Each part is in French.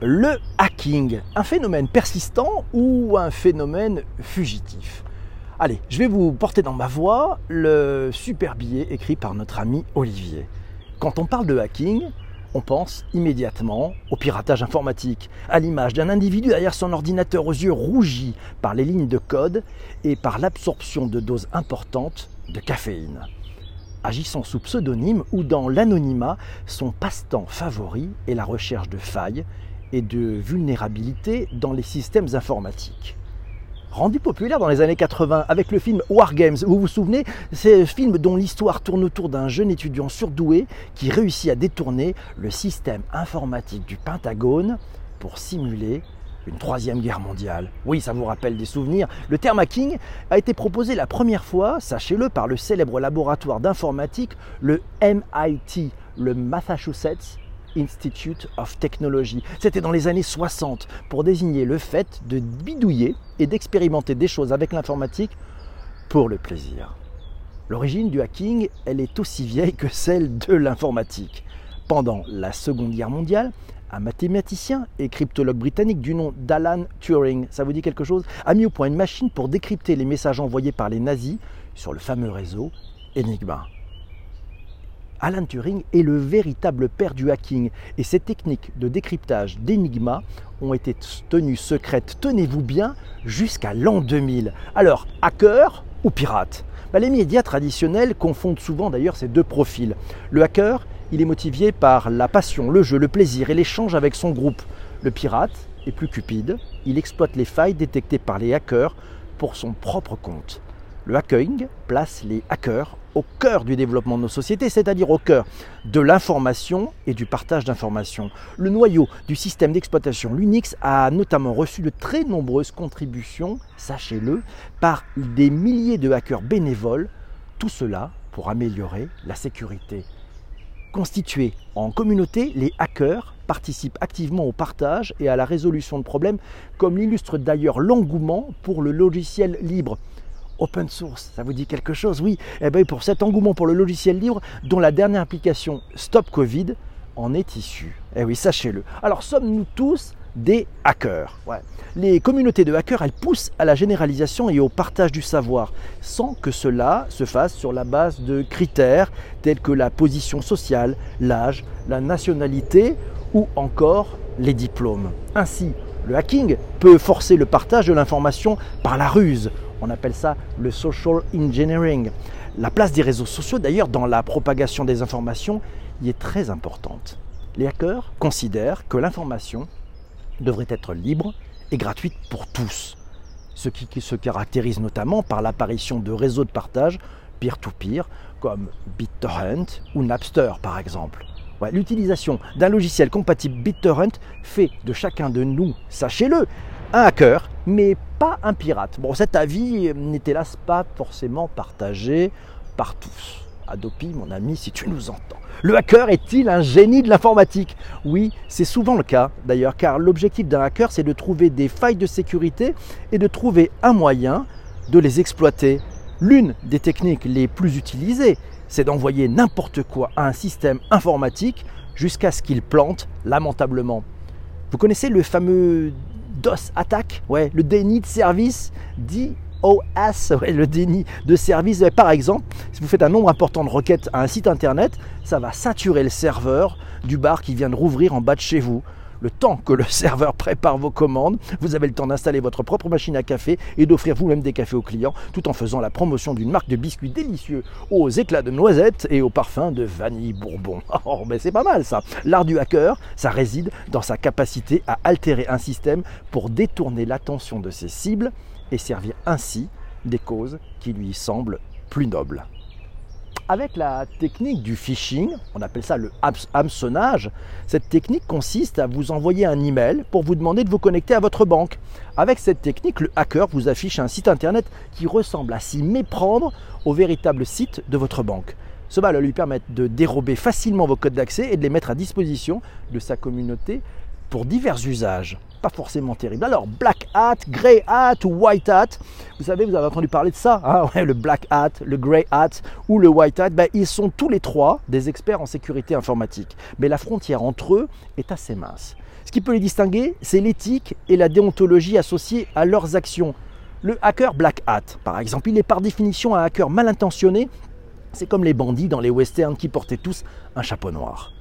Le hacking, un phénomène persistant ou un phénomène fugitif Allez, je vais vous porter dans ma voix le super billet écrit par notre ami Olivier. Quand on parle de hacking, on pense immédiatement au piratage informatique, à l'image d'un individu derrière son ordinateur aux yeux rougis par les lignes de code et par l'absorption de doses importantes de caféine. Agissant sous pseudonyme ou dans l'anonymat, son passe-temps favori est la recherche de failles et de vulnérabilité dans les systèmes informatiques. Rendu populaire dans les années 80 avec le film War Games, vous vous souvenez, c'est un film dont l'histoire tourne autour d'un jeune étudiant surdoué qui réussit à détourner le système informatique du Pentagone pour simuler une troisième guerre mondiale. Oui, ça vous rappelle des souvenirs. Le terme hacking a été proposé la première fois, sachez-le, par le célèbre laboratoire d'informatique, le MIT, le Massachusetts Institute of Technology. C'était dans les années 60 pour désigner le fait de bidouiller et d'expérimenter des choses avec l'informatique pour le plaisir. L'origine du hacking, elle est aussi vieille que celle de l'informatique. Pendant la Seconde Guerre mondiale, un mathématicien et cryptologue britannique du nom d'Alan Turing, ça vous dit quelque chose, a mis au point une machine pour décrypter les messages envoyés par les nazis sur le fameux réseau Enigma. Alan Turing est le véritable père du hacking et ces techniques de décryptage d'Enigma ont été tenues secrètes, tenez-vous bien, jusqu'à l'an 2000. Alors, hacker ou pirate? Bah, Les médias traditionnels confondent souvent d'ailleurs ces deux profils. Le hacker, il est motivé par la passion, le jeu, le plaisir et l'échange avec son groupe. Le pirate est plus cupide, il exploite les failles détectées par les hackers pour son propre compte. Le hacking place les hackers au cœur du développement de nos sociétés, c'est-à-dire au cœur de l'information et du partage d'informations. Le noyau du système d'exploitation Linux a notamment reçu de très nombreuses contributions, sachez-le, par des milliers de hackers bénévoles, tout cela pour améliorer la sécurité. Constitués en communauté, les hackers participent activement au partage et à la résolution de problèmes, comme l'illustre d'ailleurs l'engouement pour le logiciel libre open source. Ça vous dit quelque chose? Oui. Eh bien, pour cet engouement pour le logiciel libre, dont la dernière application Stop Covid en est issue. Eh oui, sachez-le. Alors, sommes-nous tous des hackers? Les communautés de hackers, elles poussent à la généralisation et au partage du savoir, sans que cela se fasse sur la base de critères tels que la position sociale, l'âge, la nationalité ou encore les diplômes. Ainsi, le hacking peut forcer le partage de l'information par la ruse on appelle ça le social engineering. La place des réseaux sociaux, d'ailleurs, dans la propagation des informations, y est très importante. Les hackers considèrent que l'information devrait être libre et gratuite pour tous, ce qui se caractérise notamment par l'apparition de réseaux de partage peer-to-peer comme BitTorrent ou Napster par exemple. L'utilisation d'un logiciel compatible BitTorrent fait de chacun de nous, sachez-le, un hacker, mais pas un pirate. Bon, cet avis n'est hélas pas forcément partagé par tous. Adopi, mon ami, si tu nous entends. Le hacker est-il un génie de l'informatique? Oui, c'est souvent le cas d'ailleurs, car l'objectif d'un hacker, c'est de trouver des failles de sécurité et de trouver un moyen de les exploiter. L'une des techniques les plus utilisées, c'est d'envoyer n'importe quoi à un système informatique jusqu'à ce qu'il plante lamentablement. Vous connaissez le fameux DOS attaque, ouais, le déni de service, DOS, ouais, le déni de service. Par exemple, si vous faites un nombre important de requêtes à un site internet, ça va saturer le serveur du bar qui vient de rouvrir en bas de chez vous le temps que le serveur prépare vos commandes, vous avez le temps d'installer votre propre machine à café et d'offrir vous-même des cafés aux clients, tout en faisant la promotion d'une marque de biscuits délicieux aux éclats de noisettes et au parfum de vanille bourbon. Oh, mais c'est pas mal ça. L'art du hacker, ça réside dans sa capacité à altérer un système pour détourner l'attention de ses cibles et servir ainsi des causes qui lui semblent plus nobles avec la technique du phishing, on appelle ça le hameçonnage, cette technique consiste à vous envoyer un email pour vous demander de vous connecter à votre banque. Avec cette technique, le hacker vous affiche un site internet qui ressemble à s'y méprendre au véritable site de votre banque. Cela va lui permettre de dérober facilement vos codes d'accès et de les mettre à disposition de sa communauté pour divers usages pas forcément terrible. Alors, black hat, grey hat ou white hat, vous savez, vous avez entendu parler de ça, hein le black hat, le grey hat ou le white hat, ben, ils sont tous les trois des experts en sécurité informatique. Mais la frontière entre eux est assez mince. Ce qui peut les distinguer, c'est l'éthique et la déontologie associées à leurs actions. Le hacker Black Hat, par exemple, il est par définition un hacker mal intentionné. C'est comme les bandits dans les westerns qui portaient tous un chapeau noir.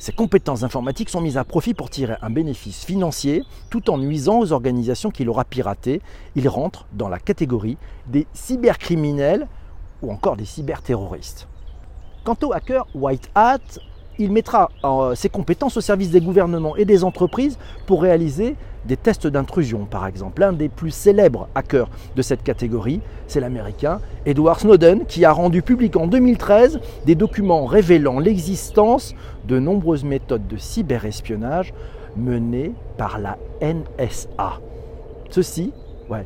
Ses compétences informatiques sont mises à profit pour tirer un bénéfice financier tout en nuisant aux organisations qu'il aura piratées. Il rentre dans la catégorie des cybercriminels ou encore des cyberterroristes. Quant au hacker White Hat, il mettra euh, ses compétences au service des gouvernements et des entreprises pour réaliser des tests d'intrusion, par exemple. L'un des plus célèbres hackers de cette catégorie, c'est l'américain Edward Snowden, qui a rendu public en 2013 des documents révélant l'existence de nombreuses méthodes de cyberespionnage menées par la NSA. Ceci,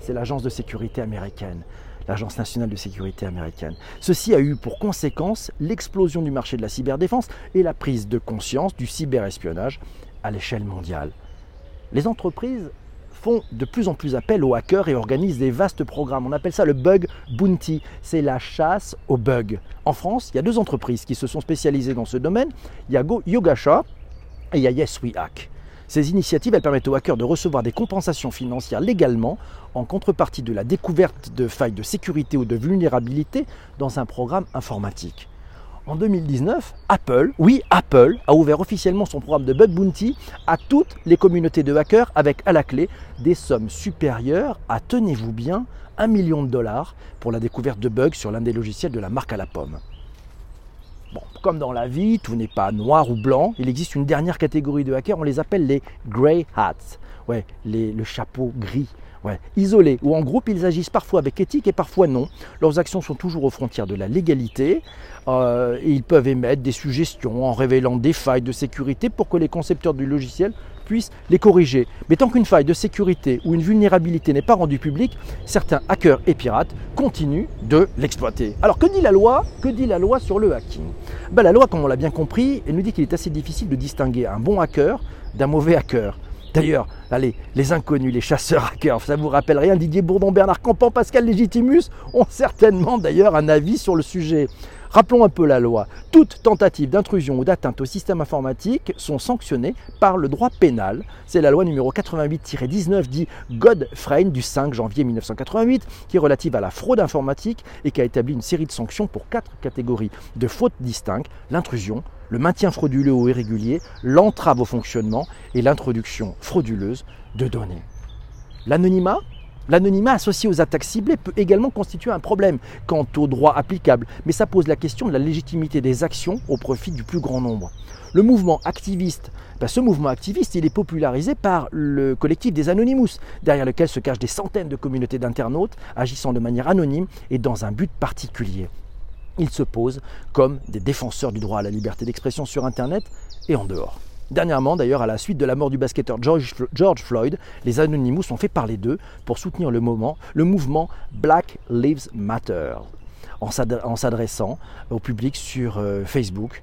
c'est l'agence de sécurité américaine l'Agence nationale de sécurité américaine. Ceci a eu pour conséquence l'explosion du marché de la cyberdéfense et la prise de conscience du cyberespionnage à l'échelle mondiale. Les entreprises font de plus en plus appel aux hackers et organisent des vastes programmes. On appelle ça le bug bounty, c'est la chasse aux bugs. En France, il y a deux entreprises qui se sont spécialisées dans ce domaine. Il y a Yogasha et il y a Yes We Hack. Ces initiatives permettent aux hackers de recevoir des compensations financières légalement en contrepartie de la découverte de failles de sécurité ou de vulnérabilité dans un programme informatique. En 2019, Apple, oui Apple, a ouvert officiellement son programme de Bug Bounty à toutes les communautés de hackers avec à la clé des sommes supérieures à, tenez-vous bien, 1 million de dollars pour la découverte de bugs sur l'un des logiciels de la marque à la pomme. Comme dans la vie, tout n'est pas noir ou blanc. Il existe une dernière catégorie de hackers, on les appelle les grey hats. Ouais, le chapeau gris. Isolés ou en groupe, ils agissent parfois avec éthique et parfois non. Leurs actions sont toujours aux frontières de la légalité euh, ils peuvent émettre des suggestions en révélant des failles de sécurité pour que les concepteurs du logiciel puissent les corriger. Mais tant qu'une faille de sécurité ou une vulnérabilité n'est pas rendue publique, certains hackers et pirates continuent de l'exploiter. Alors que dit la loi Que dit la loi sur le hacking? Ben, La loi, comme on l'a bien compris, elle nous dit qu'il est assez difficile de distinguer un bon hacker d'un mauvais hacker. D'ailleurs, allez, les inconnus, les chasseurs hackers, ça vous rappelle rien Didier Bourdon, Bernard Campan, Pascal Légitimus ont certainement d'ailleurs un avis sur le sujet. Rappelons un peu la loi. Toute tentative d'intrusion ou d'atteinte au système informatique sont sanctionnées par le droit pénal. C'est la loi numéro 88-19 dit Godfrey du 5 janvier 1988 qui est relative à la fraude informatique et qui a établi une série de sanctions pour quatre catégories de fautes distinctes l'intrusion, le maintien frauduleux ou irrégulier, l'entrave au fonctionnement et l'introduction frauduleuse de données. L'anonymat L'anonymat associé aux attaques ciblées peut également constituer un problème quant au droit applicable, mais ça pose la question de la légitimité des actions au profit du plus grand nombre. Le mouvement activiste, ben, ce mouvement activiste, il est popularisé par le collectif des Anonymous, derrière lequel se cachent des centaines de communautés d'internautes agissant de manière anonyme et dans un but particulier. Ils se posent comme des défenseurs du droit à la liberté d'expression sur Internet et en dehors. Dernièrement, d'ailleurs, à la suite de la mort du basketteur George, Floyd, les Anonymous ont fait parler d'eux pour soutenir le, le mouvement Black Lives Matter en s'adressant au public sur euh, Facebook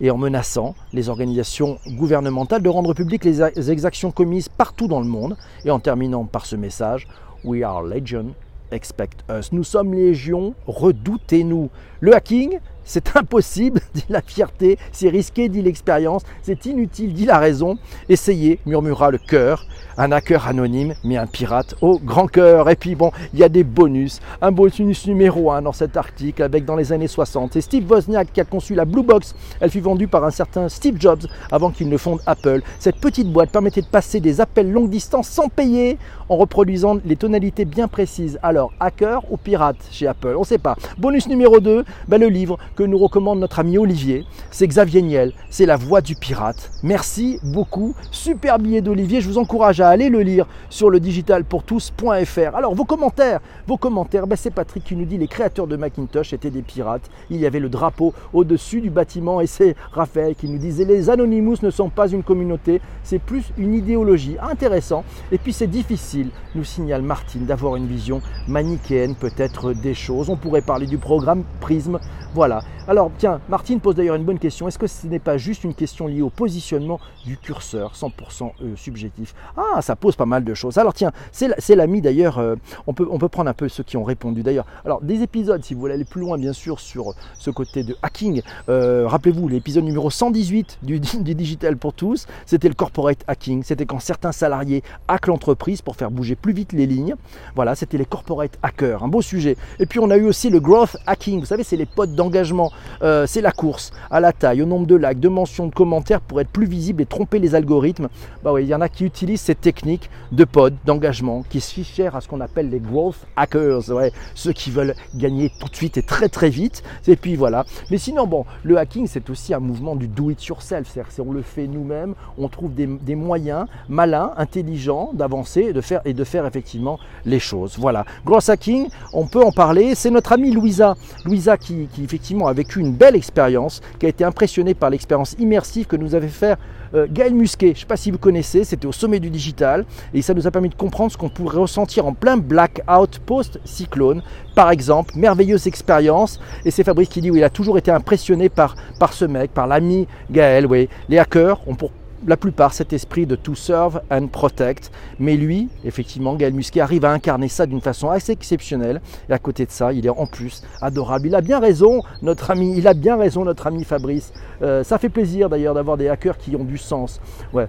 et en menaçant les organisations gouvernementales de rendre publiques les exactions commises partout dans le monde et en terminant par ce message We are Legion, expect us. Nous sommes légion, redoutez-nous. Le hacking, c'est impossible, dit la fierté, c'est risqué, dit l'expérience, c'est inutile, dit la raison. Essayez, murmura le cœur, un hacker anonyme, mais un pirate au grand cœur. Et puis bon, il y a des bonus. Un bonus numéro 1 dans cet article avec dans les années 60. C'est Steve Wozniak qui a conçu la Blue Box. Elle fut vendue par un certain Steve Jobs avant qu'il ne fonde Apple. Cette petite boîte permettait de passer des appels longue distance sans payer en reproduisant les tonalités bien précises. Alors, hacker ou pirate chez Apple On ne sait pas. Bonus numéro 2, ben, le livre que nous recommande notre ami Olivier. C'est Xavier Niel, c'est La Voix du Pirate. Merci beaucoup. Super billet d'Olivier. Je vous encourage à allez le lire sur le digitalpourtous.fr. Alors vos commentaires, vos commentaires, ben, c'est Patrick qui nous dit les créateurs de Macintosh étaient des pirates. Il y avait le drapeau au-dessus du bâtiment et c'est Raphaël qui nous disait les Anonymous ne sont pas une communauté, c'est plus une idéologie. Intéressant. Et puis c'est difficile, nous signale Martine, d'avoir une vision manichéenne peut-être des choses. On pourrait parler du programme Prisme. Voilà, Alors tiens, Martine pose d'ailleurs une bonne question. Est-ce que ce n'est pas juste une question liée au positionnement du curseur, 100% euh, subjectif? Ah, ça pose pas mal de choses. Alors tiens, c'est l'ami d'ailleurs, euh, on, peut, prendre un peu ceux qui ont répondu d'ailleurs. Alors des épisodes, si vous voulez aller plus loin bien sûr sur ce côté de hacking, euh, rappelez-vous l'épisode numéro 118 du, du Digital pour tous, c'était le corporate hacking. C'était quand certains salariés hackent l'entreprise pour faire bouger plus vite les lignes. Voilà, c'était les corporate hackers, un beau sujet. Et puis on a eu aussi le growth hacking. Vous savez, c'est les potes d'engagement. Euh, c'est la course à la taille, au nombre de likes, de mentions, de commentaires pour être plus visible et tromper les algorithmes. Bah oui, il y en a qui utilisent ces techniques de pod, d'engagement, qui se fichent à ce qu'on appelle les growth hackers. Ouais, ceux qui veulent gagner tout de suite et très très vite. Et puis voilà. Mais sinon, bon, le hacking, c'est aussi un mouvement du do it yourself. C'est-à-dire on le fait nous-mêmes, on trouve des, des moyens malins, intelligents d'avancer et de faire et de faire effectivement les choses. Voilà. Growth hacking, on peut en parler. C'est notre amie Louisa. Louisa qui, effectivement a vécu une belle expérience, qui a été impressionnée par l'expérience immersive que nous avait fait euh, Gaël Musquet. Je ne sais pas si vous connaissez, c'était au sommet du digital et ça nous a permis de comprendre ce qu'on pourrait ressentir en plein blackout post-cyclone. Par exemple, merveilleuse expérience. Et c'est Fabrice qui dit oui, il a toujours été impressionné par, par ce mec, par l'ami Gaël. Oui. Les hackers ont pour la plupart cet esprit de to serve and protect. Mais lui, effectivement, Gaël Musquet arrive à incarner ça d'une façon assez exceptionnelle. Et à côté de ça, il est en plus adorable. Il a bien raison, notre ami. Il a bien raison, notre ami Fabrice. Euh, ça fait plaisir d'ailleurs d'avoir des hackers qui ont du sens. Ouais,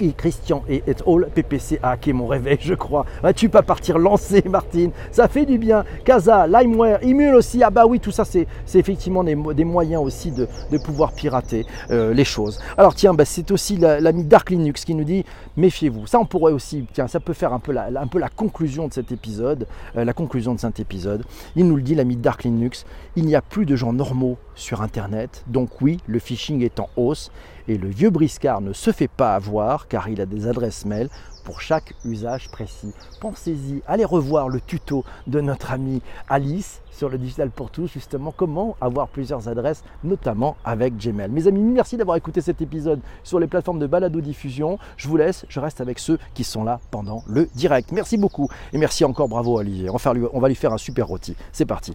et Christian et et all PPC a hacké mon réveil, je crois. tu pas partir lancer, Martine? Ça fait du bien. Casa, LimeWare, Imul aussi. Ah bah oui, tout ça, c'est effectivement des, moyens aussi de, pouvoir pirater euh, les choses. Alors tiens, bah, c'est aussi l'ami Dark Linux qui nous dit méfiez-vous. Ça, on pourrait aussi, tiens, ça peut faire un peu la, un peu la conclusion de cet épisode, euh, la conclusion de cet épisode. Il nous le dit, l'ami Dark Linux, il n'y a plus de gens normaux sur Internet. Donc oui, le phishing est en hausse et le vieux briscard ne se fait pas avoir car il a des adresses mail pour chaque usage précis. Pensez-y, allez revoir le tuto de notre amie Alice sur le digital pour tous, justement comment avoir plusieurs adresses, notamment avec Gmail. Mes amis, merci d'avoir écouté cet épisode sur les plateformes de balado diffusion. Je vous laisse, je reste avec ceux qui sont là pendant le direct. Merci beaucoup et merci encore, bravo Olivier. On va lui faire un super rôti. C'est parti.